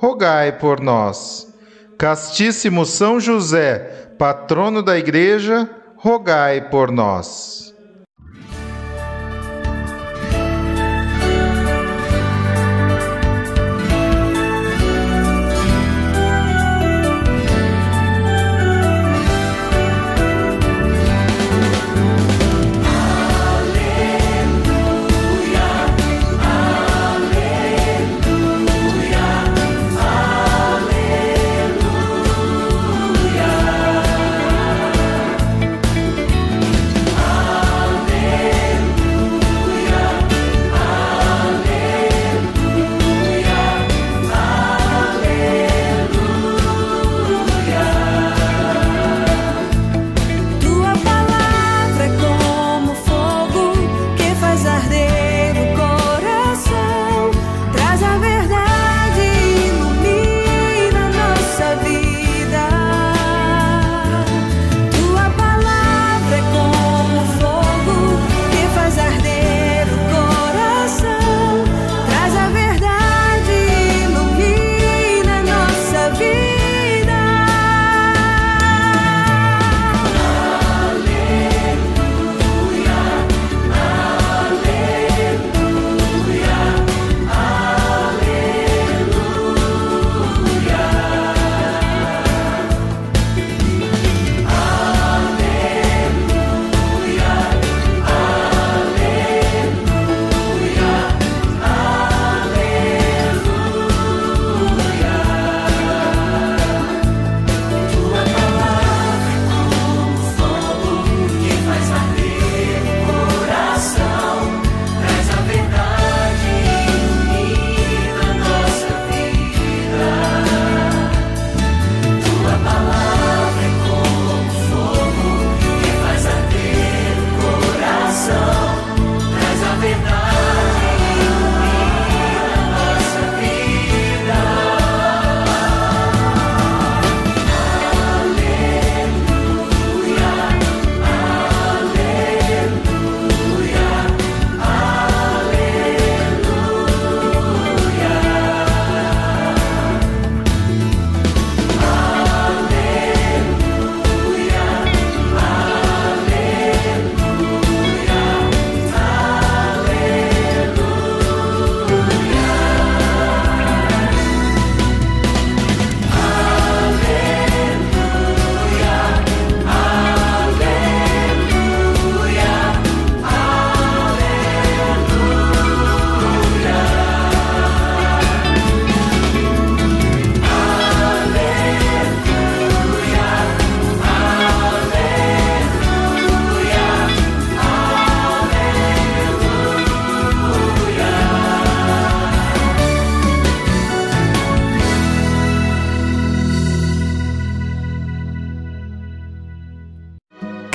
rogai por nós. Castíssimo São José, patrono da Igreja, rogai por nós.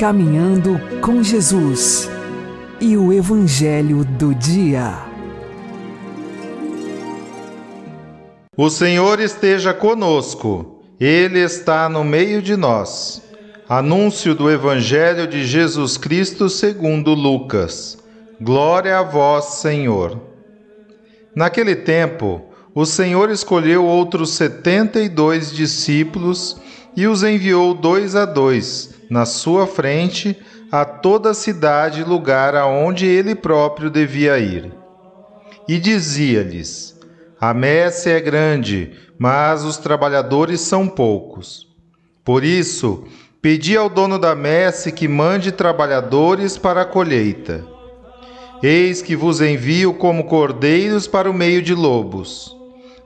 Caminhando com Jesus e o Evangelho do Dia. O Senhor esteja conosco, Ele está no meio de nós. Anúncio do Evangelho de Jesus Cristo segundo Lucas. Glória a vós, Senhor. Naquele tempo, o Senhor escolheu outros setenta e dois discípulos e os enviou dois a dois na sua frente a toda a cidade e lugar aonde ele próprio devia ir. E dizia-lhes: A messe é grande, mas os trabalhadores são poucos. Por isso, Pedi ao dono da messe que mande trabalhadores para a colheita. Eis que vos envio como cordeiros para o meio de lobos.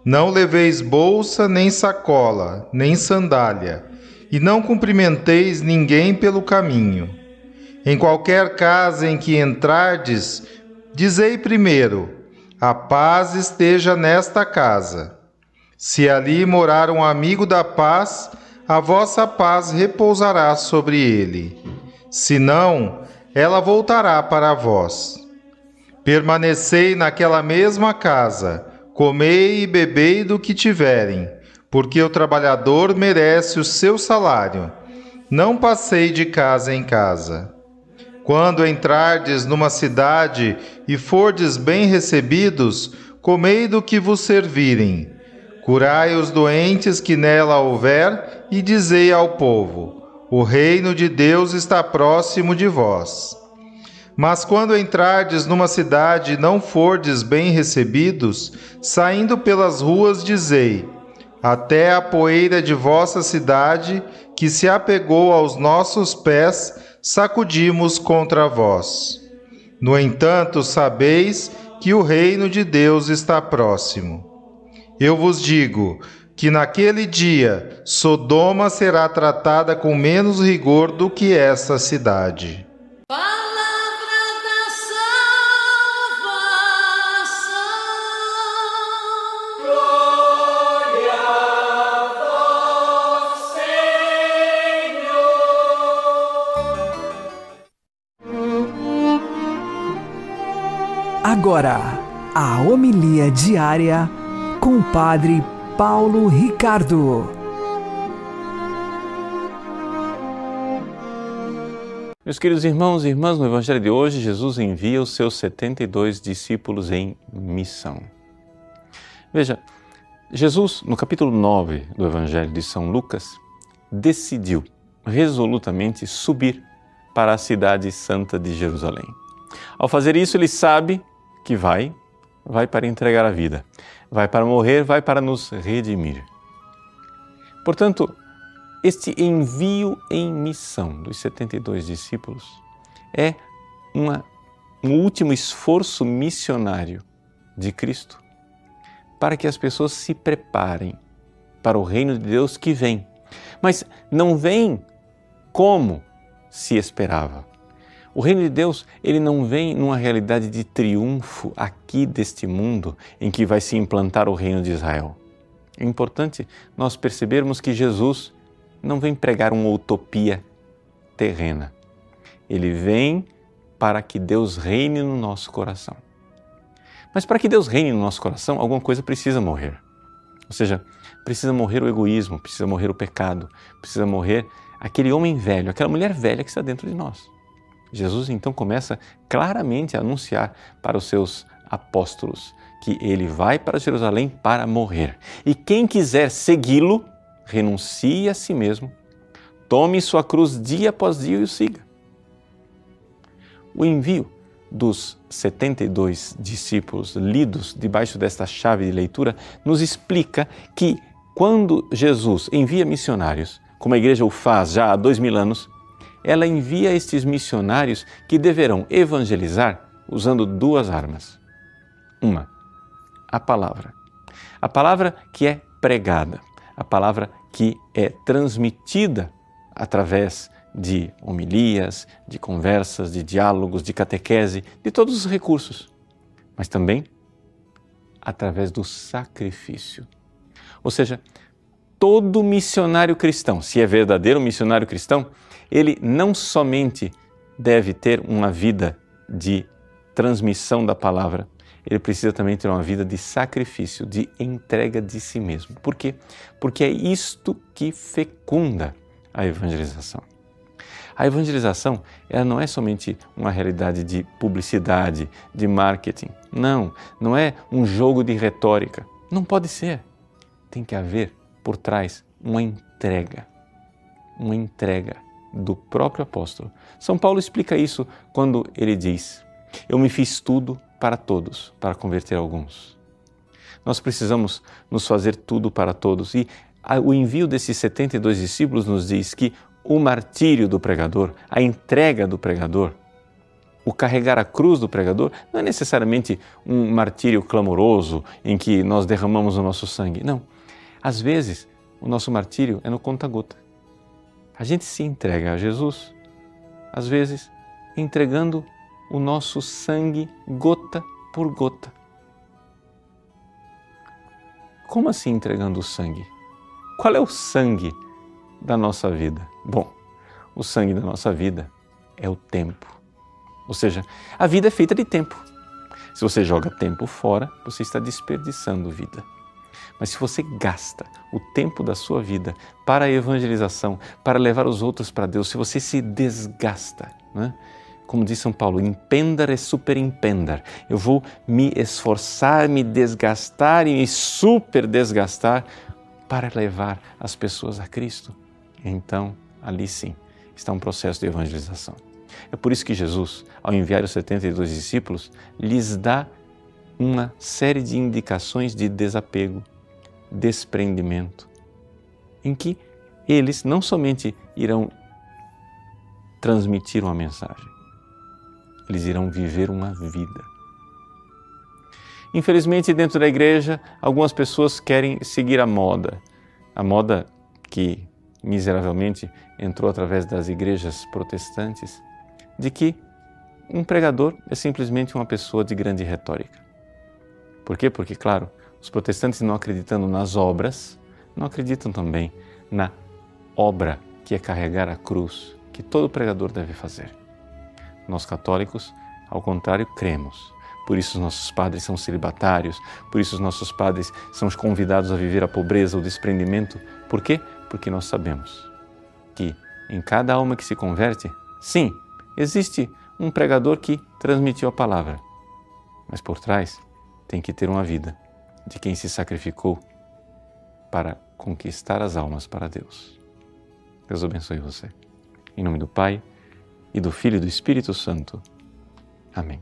Não leveis bolsa, nem sacola, nem sandália, e não cumprimenteis ninguém pelo caminho. Em qualquer casa em que entrardes, dizei primeiro: A paz esteja nesta casa. Se ali morar um amigo da paz, a vossa paz repousará sobre ele. Se não, ela voltará para vós. Permanecei naquela mesma casa, comei e bebei do que tiverem, porque o trabalhador merece o seu salário. Não passei de casa em casa. Quando entrardes numa cidade e fordes bem recebidos, comei do que vos servirem. Curai os doentes que nela houver, e dizei ao povo: O reino de Deus está próximo de vós. Mas quando entrardes numa cidade e não fordes bem recebidos, saindo pelas ruas, dizei: Até a poeira de vossa cidade, que se apegou aos nossos pés, sacudimos contra vós. No entanto, sabeis que o reino de Deus está próximo. Eu vos digo que naquele dia Sodoma será tratada com menos rigor do que essa cidade. Agora, a homilia diária com o Padre Paulo Ricardo. Meus queridos irmãos e irmãs, no Evangelho de hoje, Jesus envia os seus 72 discípulos em missão. Veja, Jesus, no capítulo 9 do Evangelho de São Lucas, decidiu resolutamente subir para a cidade santa de Jerusalém. Ao fazer isso, ele sabe que vai, vai para entregar a vida, vai para morrer, vai para nos redimir. Portanto, este envio em missão dos 72 discípulos é uma, um último esforço missionário de Cristo para que as pessoas se preparem para o reino de Deus que vem. Mas não vem como se esperava. O reino de Deus, ele não vem numa realidade de triunfo aqui deste mundo em que vai se implantar o reino de Israel. É importante nós percebermos que Jesus não vem pregar uma utopia terrena. Ele vem para que Deus reine no nosso coração. Mas para que Deus reine no nosso coração, alguma coisa precisa morrer. Ou seja, precisa morrer o egoísmo, precisa morrer o pecado, precisa morrer aquele homem velho, aquela mulher velha que está dentro de nós. Jesus então começa claramente a anunciar para os seus apóstolos que ele vai para Jerusalém para morrer. E quem quiser segui-lo, renuncie a si mesmo, tome sua cruz dia após dia e o siga. O envio dos 72 discípulos lidos debaixo desta chave de leitura nos explica que quando Jesus envia missionários, como a igreja o faz já há dois mil anos, ela envia estes missionários que deverão evangelizar usando duas armas. Uma, a palavra. A palavra que é pregada, a palavra que é transmitida através de homilias, de conversas, de diálogos, de catequese, de todos os recursos, mas também através do sacrifício. Ou seja, todo missionário cristão, se é verdadeiro missionário cristão, ele não somente deve ter uma vida de transmissão da palavra, ele precisa também ter uma vida de sacrifício, de entrega de si mesmo. Por quê? Porque é isto que fecunda a evangelização. A evangelização ela não é somente uma realidade de publicidade, de marketing. Não, não é um jogo de retórica. Não pode ser. Tem que haver por trás uma entrega. Uma entrega do próprio apóstolo. São Paulo explica isso quando ele diz: Eu me fiz tudo para todos, para converter alguns. Nós precisamos nos fazer tudo para todos e o envio desses 72 discípulos nos diz que o martírio do pregador, a entrega do pregador, o carregar a cruz do pregador, não é necessariamente um martírio clamoroso em que nós derramamos o nosso sangue. Não. Às vezes, o nosso martírio é no conta-gota. A gente se entrega a Jesus, às vezes, entregando o nosso sangue gota por gota. Como assim entregando o sangue? Qual é o sangue da nossa vida? Bom, o sangue da nossa vida é o tempo. Ou seja, a vida é feita de tempo. Se você joga tempo fora, você está desperdiçando vida. Mas se você gasta o tempo da sua vida para a evangelização, para levar os outros para Deus, se você se desgasta, né? como diz São Paulo, impendar e superimpendar. Eu vou me esforçar, me desgastar e me super desgastar para levar as pessoas a Cristo. Então, ali sim, está um processo de evangelização. É por isso que Jesus, ao enviar os 72 discípulos, lhes dá uma série de indicações de desapego, desprendimento, em que eles não somente irão transmitir uma mensagem, eles irão viver uma vida. Infelizmente, dentro da igreja, algumas pessoas querem seguir a moda, a moda que miseravelmente entrou através das igrejas protestantes, de que um pregador é simplesmente uma pessoa de grande retórica. Por quê? Porque, claro, os protestantes não acreditando nas obras, não acreditam também na obra que é carregar a cruz, que todo pregador deve fazer. Nós católicos, ao contrário, cremos. Por isso os nossos padres são celibatários, por isso os nossos padres são convidados a viver a pobreza, o desprendimento. Por quê? Porque nós sabemos que em cada alma que se converte, sim, existe um pregador que transmitiu a palavra, mas por trás tem que ter uma vida de quem se sacrificou para conquistar as almas para Deus. Deus abençoe você. Em nome do Pai, e do Filho e do Espírito Santo. Amém.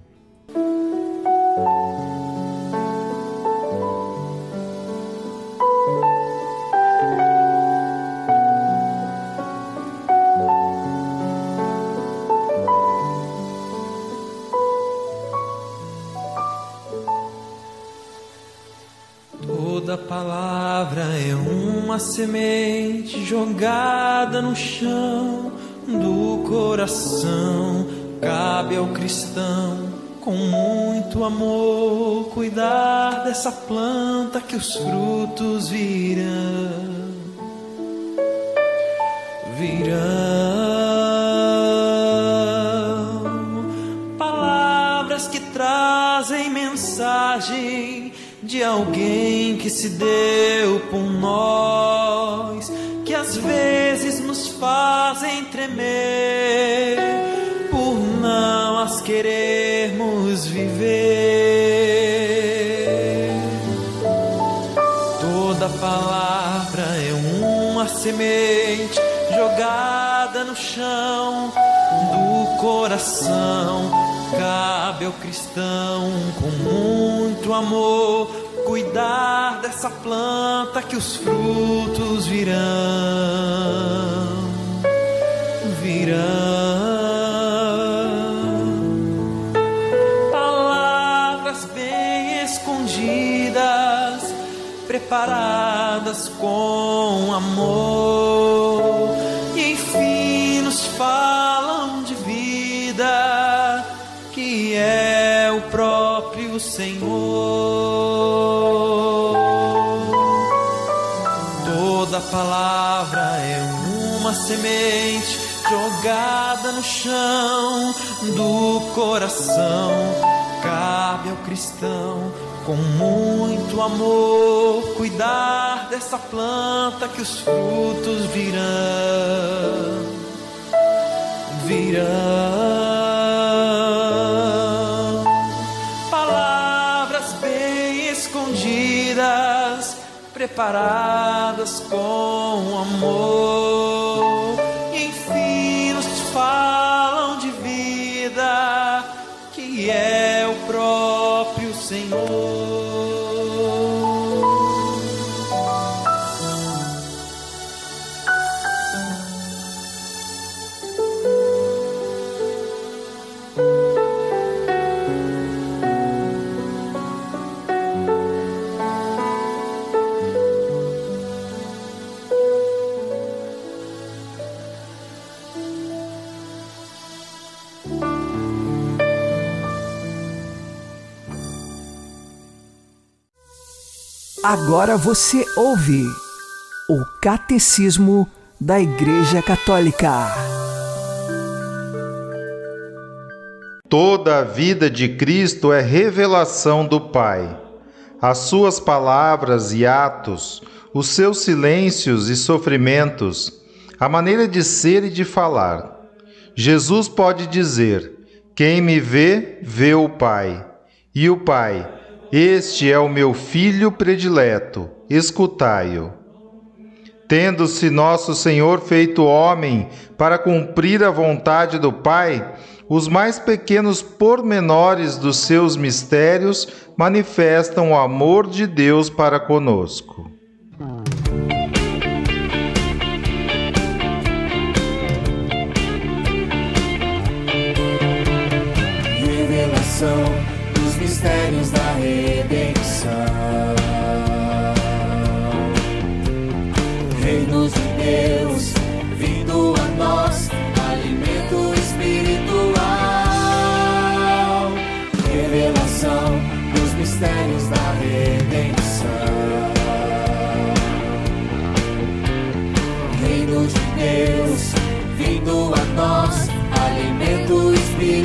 Uma semente jogada no chão do coração. Cabe ao cristão, com muito amor, cuidar dessa planta que os frutos virão. Virão palavras que trazem mensagem de alguém que se deu por nós, que às vezes nos fazem tremer por não as querermos viver. Toda palavra é uma semente jogada no chão do coração. Cabe ao cristão com muito amor cuidar dessa planta que os frutos virão. Virão. Palavras bem escondidas, preparadas com amor, palavra é uma semente jogada no chão do coração. Cabe ao cristão, com muito amor, cuidar dessa planta que os frutos virão. Virão preparadas com amor, Agora você ouve o Catecismo da Igreja Católica. Toda a vida de Cristo é revelação do Pai. As suas palavras e atos, os seus silêncios e sofrimentos, a maneira de ser e de falar. Jesus pode dizer: Quem me vê, vê o Pai. E o Pai, este é o meu filho predileto, escutai-o. Tendo-se nosso Senhor feito homem para cumprir a vontade do Pai, os mais pequenos pormenores dos seus mistérios manifestam o amor de Deus para conosco. Revelação mistérios da redenção. Reino de Deus, vindo a nós, alimento espiritual. Revelação dos mistérios da redenção. Reino de Deus, vindo a nós, alimento espiritual.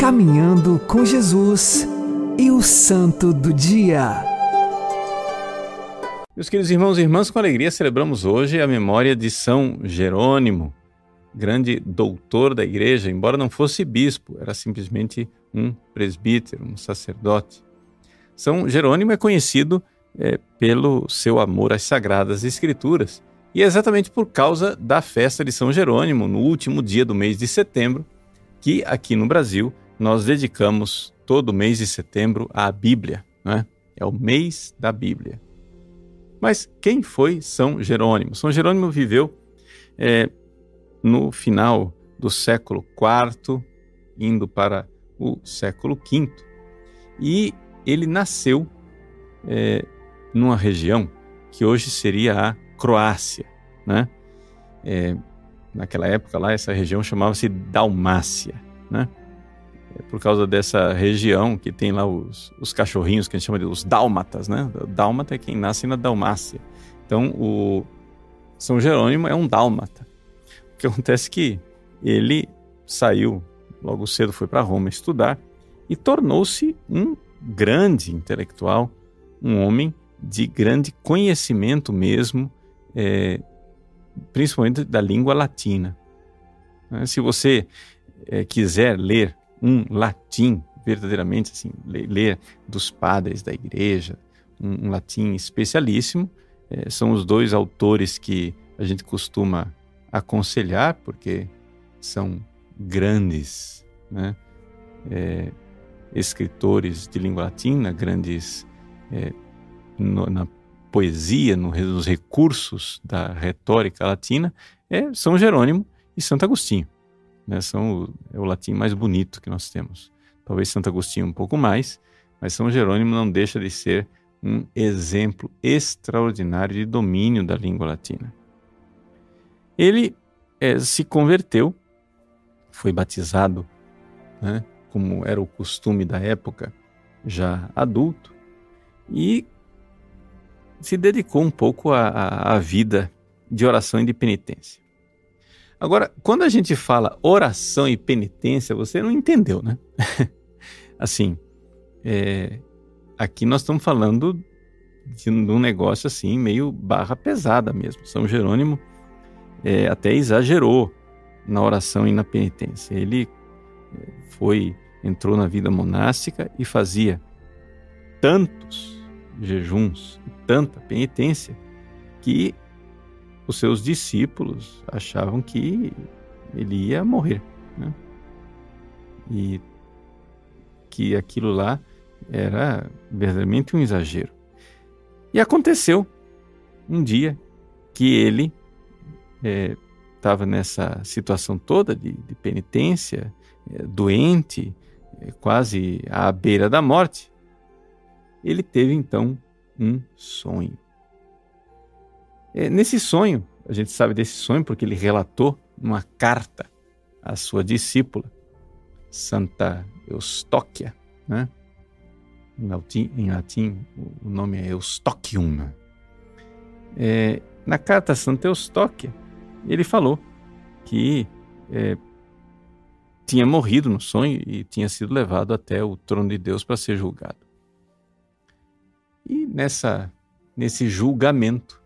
Caminhando com Jesus e o Santo do Dia. Meus queridos irmãos e irmãs, com alegria celebramos hoje a memória de São Jerônimo, grande doutor da igreja, embora não fosse bispo, era simplesmente um presbítero, um sacerdote. São Jerônimo é conhecido é, pelo seu amor às sagradas escrituras, e é exatamente por causa da festa de São Jerônimo, no último dia do mês de setembro, que aqui no Brasil nós dedicamos todo o mês de setembro à Bíblia. Né? É o mês da Bíblia. Mas quem foi São Jerônimo? São Jerônimo viveu é, no final do século IV, indo para o século V, e ele nasceu é, numa região que hoje seria a Croácia. Né? É, naquela época lá, essa região chamava-se Dalmácia. Né? É por causa dessa região que tem lá os, os cachorrinhos que a gente chama de os dálmatas, né? Dálmata é quem nasce na Dalmácia. Então, o São Jerônimo é um dálmata. O que acontece é que ele saiu, logo cedo foi para Roma estudar e tornou-se um grande intelectual, um homem de grande conhecimento mesmo, é, principalmente da língua latina. Se você é, quiser ler um latim verdadeiramente, assim, ler dos padres da igreja, um, um latim especialíssimo, é, são os dois autores que a gente costuma aconselhar, porque são grandes né, é, escritores de língua latina, grandes é, no, na poesia, no, nos recursos da retórica latina, é São Jerônimo e Santo Agostinho. Né? São o, é o latim mais bonito que nós temos. Talvez Santo Agostinho um pouco mais, mas São Jerônimo não deixa de ser um exemplo extraordinário de domínio da língua latina. Ele é, se converteu, foi batizado, né, como era o costume da época, já adulto, e se dedicou um pouco à, à vida de oração e de penitência. Agora, quando a gente fala oração e penitência, você não entendeu, né? assim, é, aqui nós estamos falando de, um negócio assim, meio barra pesada mesmo. São Jerônimo é, até exagerou na oração e na penitência. Ele é, foi, entrou na vida monástica e fazia tantos jejuns tanta penitência que os seus discípulos achavam que ele ia morrer, né? E que aquilo lá era verdadeiramente um exagero. E aconteceu um dia que ele estava é, nessa situação toda de, de penitência, é, doente, é, quase à beira da morte. Ele teve então um sonho. É, nesse sonho, a gente sabe desse sonho porque ele relatou numa carta à sua discípula, Santa Eustóquia, né? Em latim, em latim o nome é Eustochium. É, na carta a Santa Eustóquia, ele falou que é, tinha morrido no sonho e tinha sido levado até o trono de Deus para ser julgado. E nessa, nesse julgamento,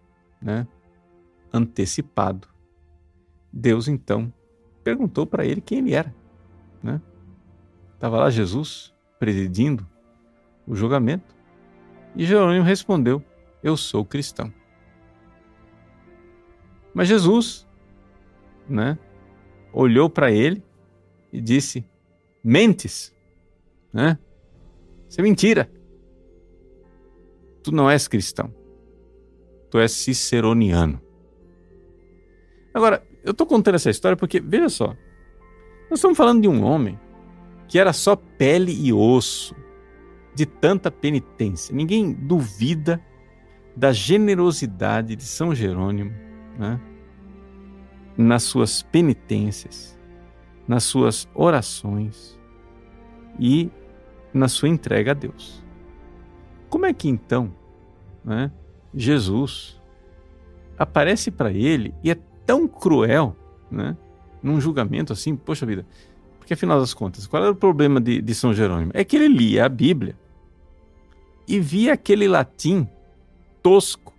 né, antecipado. Deus então perguntou para ele quem ele era. Né? Estava lá Jesus presidindo o julgamento e Jerônimo respondeu: Eu sou cristão. Mas Jesus, né, olhou para ele e disse: Mentes, né? Isso é mentira. Tu não és cristão. És ciceroniano. Agora, eu estou contando essa história porque, veja só, nós estamos falando de um homem que era só pele e osso, de tanta penitência. Ninguém duvida da generosidade de São Jerônimo né? nas suas penitências, nas suas orações e na sua entrega a Deus. Como é que então né, Jesus aparece para ele e é tão cruel, né? Num julgamento assim, poxa vida. Porque afinal das contas, qual era o problema de, de São Jerônimo? É que ele lia a Bíblia e via aquele latim tosco,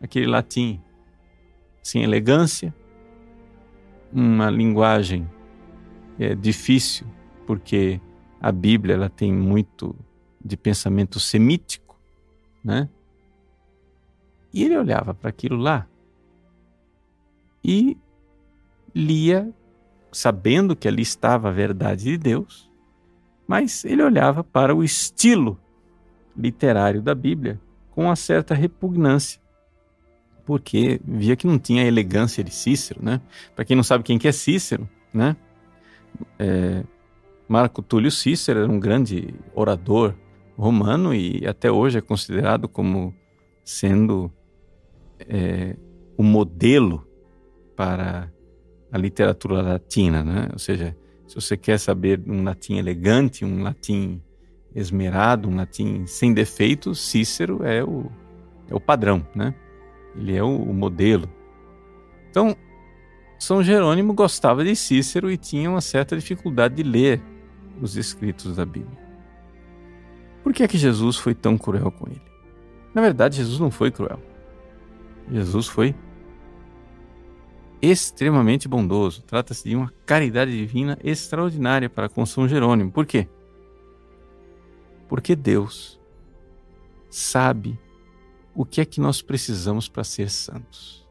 aquele latim sem elegância, uma linguagem é, difícil, porque a Bíblia ela tem muito de pensamento semítico, né? E ele olhava para aquilo lá e lia, sabendo que ali estava a verdade de Deus, mas ele olhava para o estilo literário da Bíblia com uma certa repugnância, porque via que não tinha a elegância de Cícero, né? Para quem não sabe quem que é Cícero, né? É, Marco Túlio Cícero era um grande orador romano e até hoje é considerado como sendo é, o modelo para a literatura latina, né? ou seja, Se você quer saber um latim elegante, um latim esmerado, um latim sem defeitos, Cícero é o, é o padrão, né? Ele é o, o modelo. Então, São Jerônimo gostava de Cícero e tinha uma certa dificuldade de ler os escritos da Bíblia. Por que é que Jesus foi tão cruel com ele? Na verdade, Jesus não foi cruel. Jesus foi extremamente bondoso. Trata-se de uma caridade divina extraordinária para com São Jerônimo. Por quê? Porque Deus sabe o que é que nós precisamos para ser santos.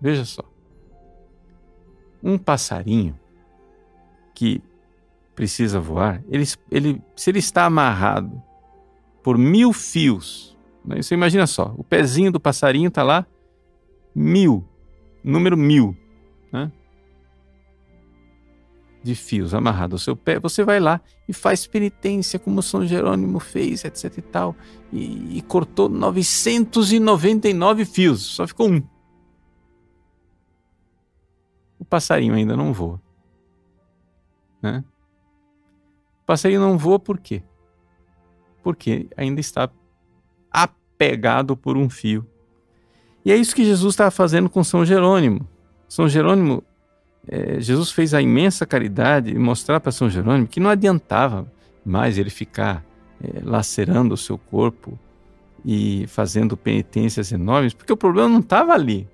Veja só. Um passarinho que precisa voar, ele, ele, se ele está amarrado por mil fios, né? você imagina só, o pezinho do passarinho está lá, mil, número mil, né? de fios amarrado ao seu pé, você vai lá e faz penitência, como São Jerônimo fez, etc e tal, e, e cortou 999 fios, só ficou um. O passarinho ainda não voa. Né? O passarinho não voa por quê? Porque ainda está apegado por um fio. E é isso que Jesus estava fazendo com São Jerônimo. São Jerônimo é, Jesus fez a imensa caridade e mostrar para São Jerônimo que não adiantava mais ele ficar é, lacerando o seu corpo e fazendo penitências enormes, porque o problema não estava ali.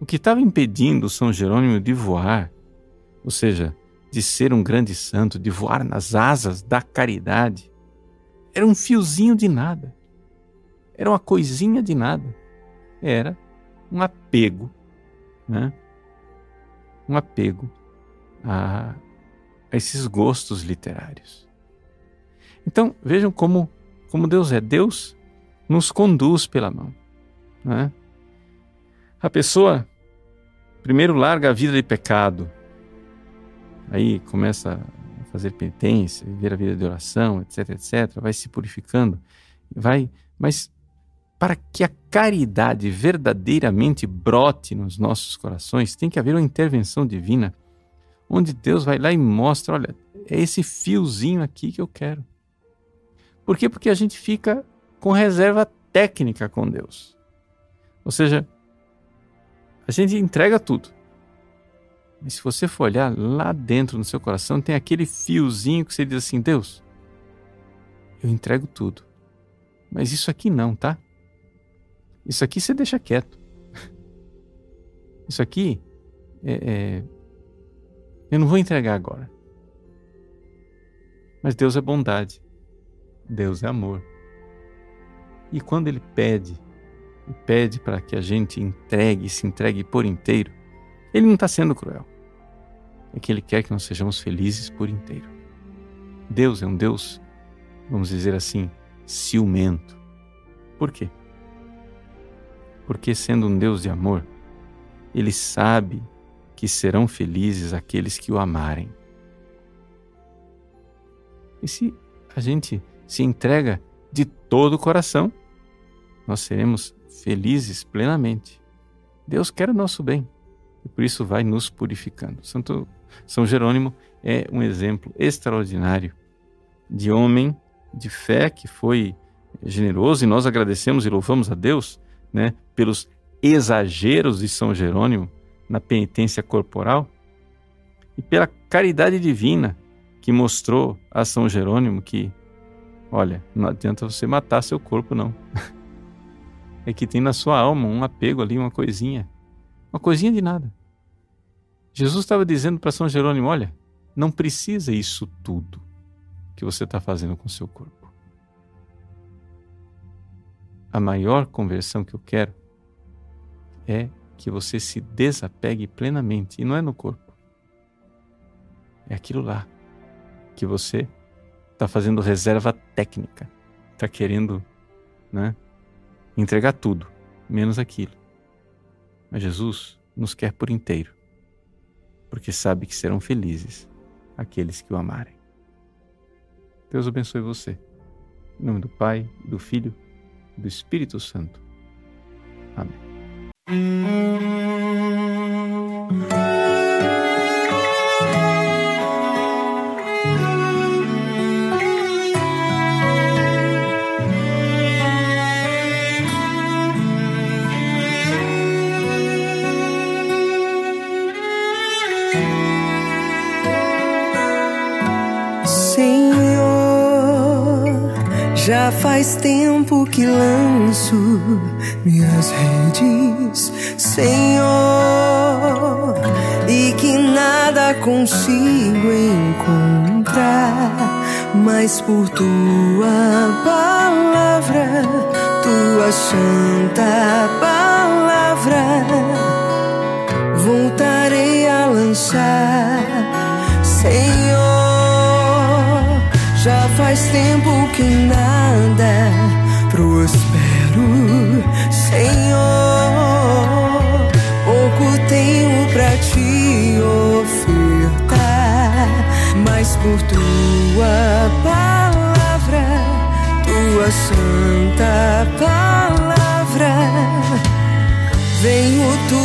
O que estava impedindo São Jerônimo de voar, ou seja, de ser um grande santo, de voar nas asas da caridade, era um fiozinho de nada. Era uma coisinha de nada. Era um apego, né? um apego a, a esses gostos literários. Então, vejam como, como Deus é. Deus nos conduz pela mão. Né? A pessoa, primeiro, larga a vida de pecado, aí começa fazer penitência, viver a vida de oração, etc, etc, vai se purificando, vai, mas para que a caridade verdadeiramente brote nos nossos corações, tem que haver uma intervenção divina, onde Deus vai lá e mostra: olha, é esse fiozinho aqui que eu quero. Por quê? Porque a gente fica com reserva técnica com Deus. Ou seja, a gente entrega tudo. Mas se você for olhar lá dentro no seu coração, tem aquele fiozinho que você diz assim: Deus, eu entrego tudo. Mas isso aqui não, tá? Isso aqui você deixa quieto. Isso aqui é, é, eu não vou entregar agora. Mas Deus é bondade. Deus é amor. E quando Ele pede, e pede para que a gente entregue, se entregue por inteiro, Ele não está sendo cruel. É que Ele quer que nós sejamos felizes por inteiro. Deus é um Deus, vamos dizer assim, ciumento. Por quê? porque, sendo um Deus de amor, ele sabe que serão felizes aqueles que o amarem. E se a gente se entrega de todo o coração, nós seremos felizes plenamente. Deus quer o nosso bem por isso vai nos purificando. Santo São Jerônimo é um exemplo extraordinário de homem de fé que foi generoso e nós agradecemos e louvamos a Deus né, pelos exageros de São Jerônimo na penitência corporal e pela caridade divina que mostrou a São Jerônimo que, olha, não adianta você matar seu corpo, não. é que tem na sua alma um apego ali, uma coisinha, uma coisinha de nada. Jesus estava dizendo para São Jerônimo: olha, não precisa isso tudo que você está fazendo com seu corpo a maior conversão que eu quero é que você se desapegue plenamente, e não é no corpo. É aquilo lá que você está fazendo reserva técnica, está querendo né, entregar tudo, menos aquilo. Mas Jesus nos quer por inteiro, porque sabe que serão felizes aqueles que o amarem. Deus abençoe você. Em nome do Pai, do Filho do Espírito Santo. Amém. Já faz tempo que lanço minhas redes, Senhor, e que nada consigo encontrar, mas por tua palavra, tua santa palavra, voltarei a lançar, Senhor. Já faz tempo que nada prospero, Senhor. Pouco tenho pra te ofertar, mas por tua palavra, tua santa palavra, venho tudo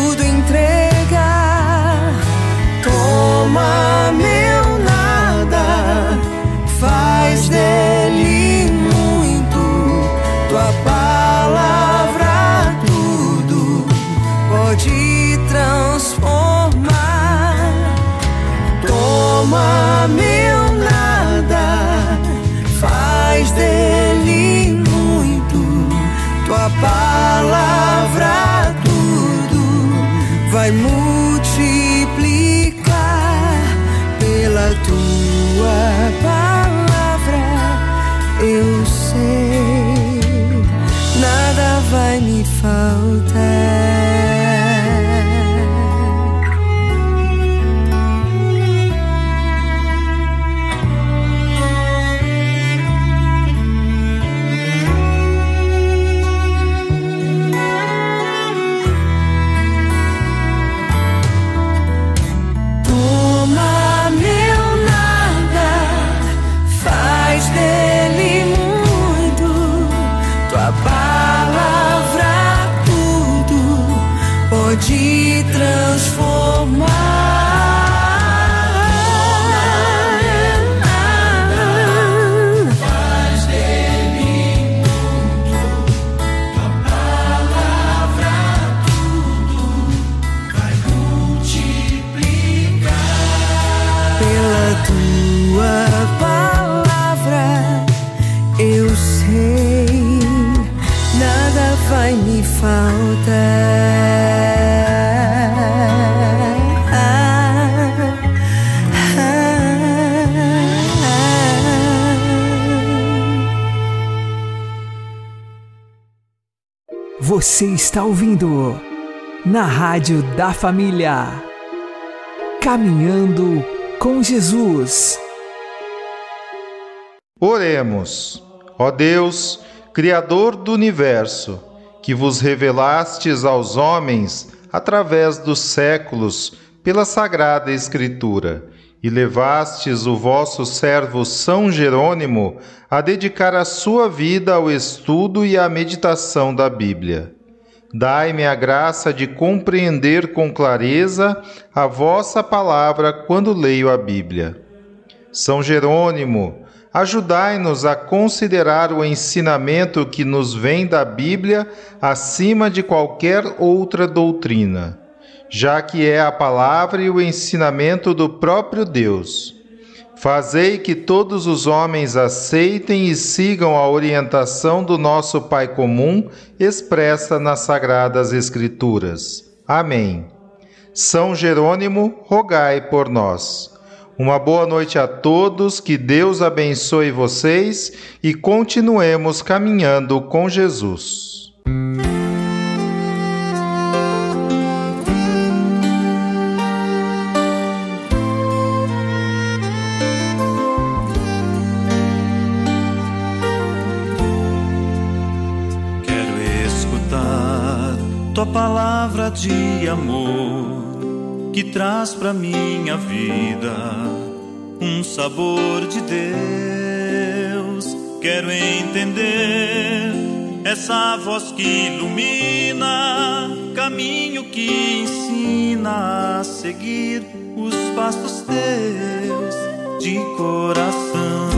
multiplicar pela tua palavra. Você está ouvindo na Rádio da Família. Caminhando com Jesus. Oremos. Ó Deus, Criador do universo, que vos revelastes aos homens através dos séculos pela Sagrada Escritura, e levastes o vosso servo São Jerônimo a dedicar a sua vida ao estudo e à meditação da Bíblia. Dai-me a graça de compreender com clareza a vossa palavra quando leio a Bíblia. São Jerônimo, ajudai-nos a considerar o ensinamento que nos vem da Bíblia acima de qualquer outra doutrina, já que é a palavra e o ensinamento do próprio Deus. Fazei que todos os homens aceitem e sigam a orientação do nosso Pai comum expressa nas Sagradas Escrituras. Amém. São Jerônimo, rogai por nós. Uma boa noite a todos, que Deus abençoe vocês e continuemos caminhando com Jesus. De amor que traz pra minha vida um sabor de Deus. Quero entender essa voz que ilumina, caminho que ensina a seguir os passos teus de coração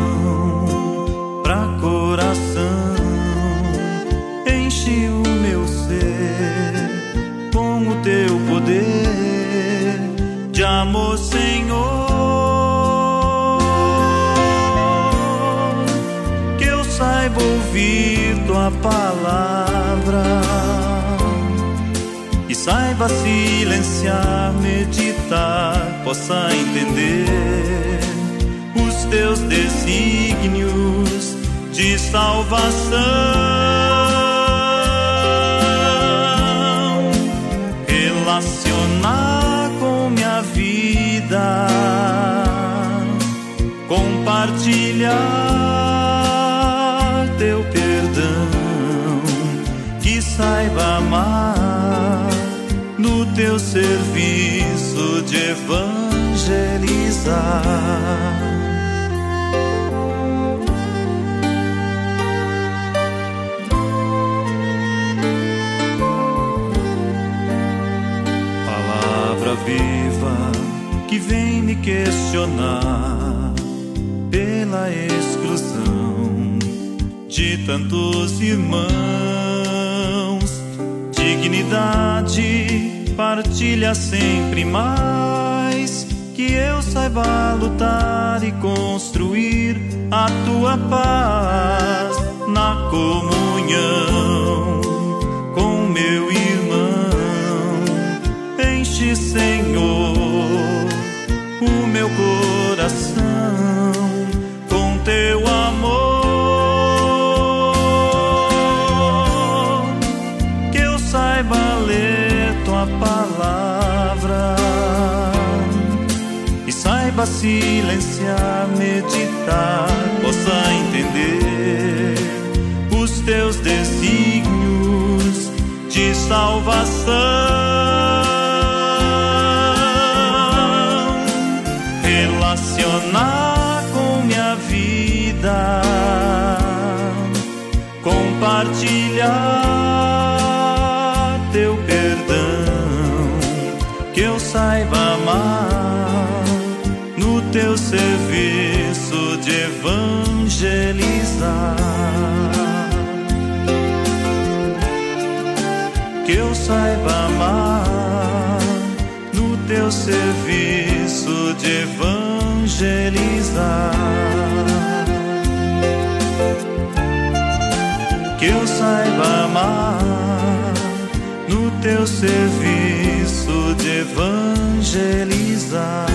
palavra. E saiba silenciar, meditar, possa entender os teus desígnios de salvação, relacionar com minha vida, compartilhar saiba amar no teu serviço de evangelizar. Palavra viva que vem me questionar pela exclusão de tantos irmãos. Dignidade partilha sempre mais que eu saiba lutar e construir a tua paz na comunhão com meu irmão. Enche, Senhor, o meu coração silenciar, meditar, possa entender os teus desígnios de salvação. Relacionar com minha vida, compartilhar evangelizar. Que eu saiba amar no teu serviço de evangelizar. Que eu saiba amar no teu serviço de evangelizar.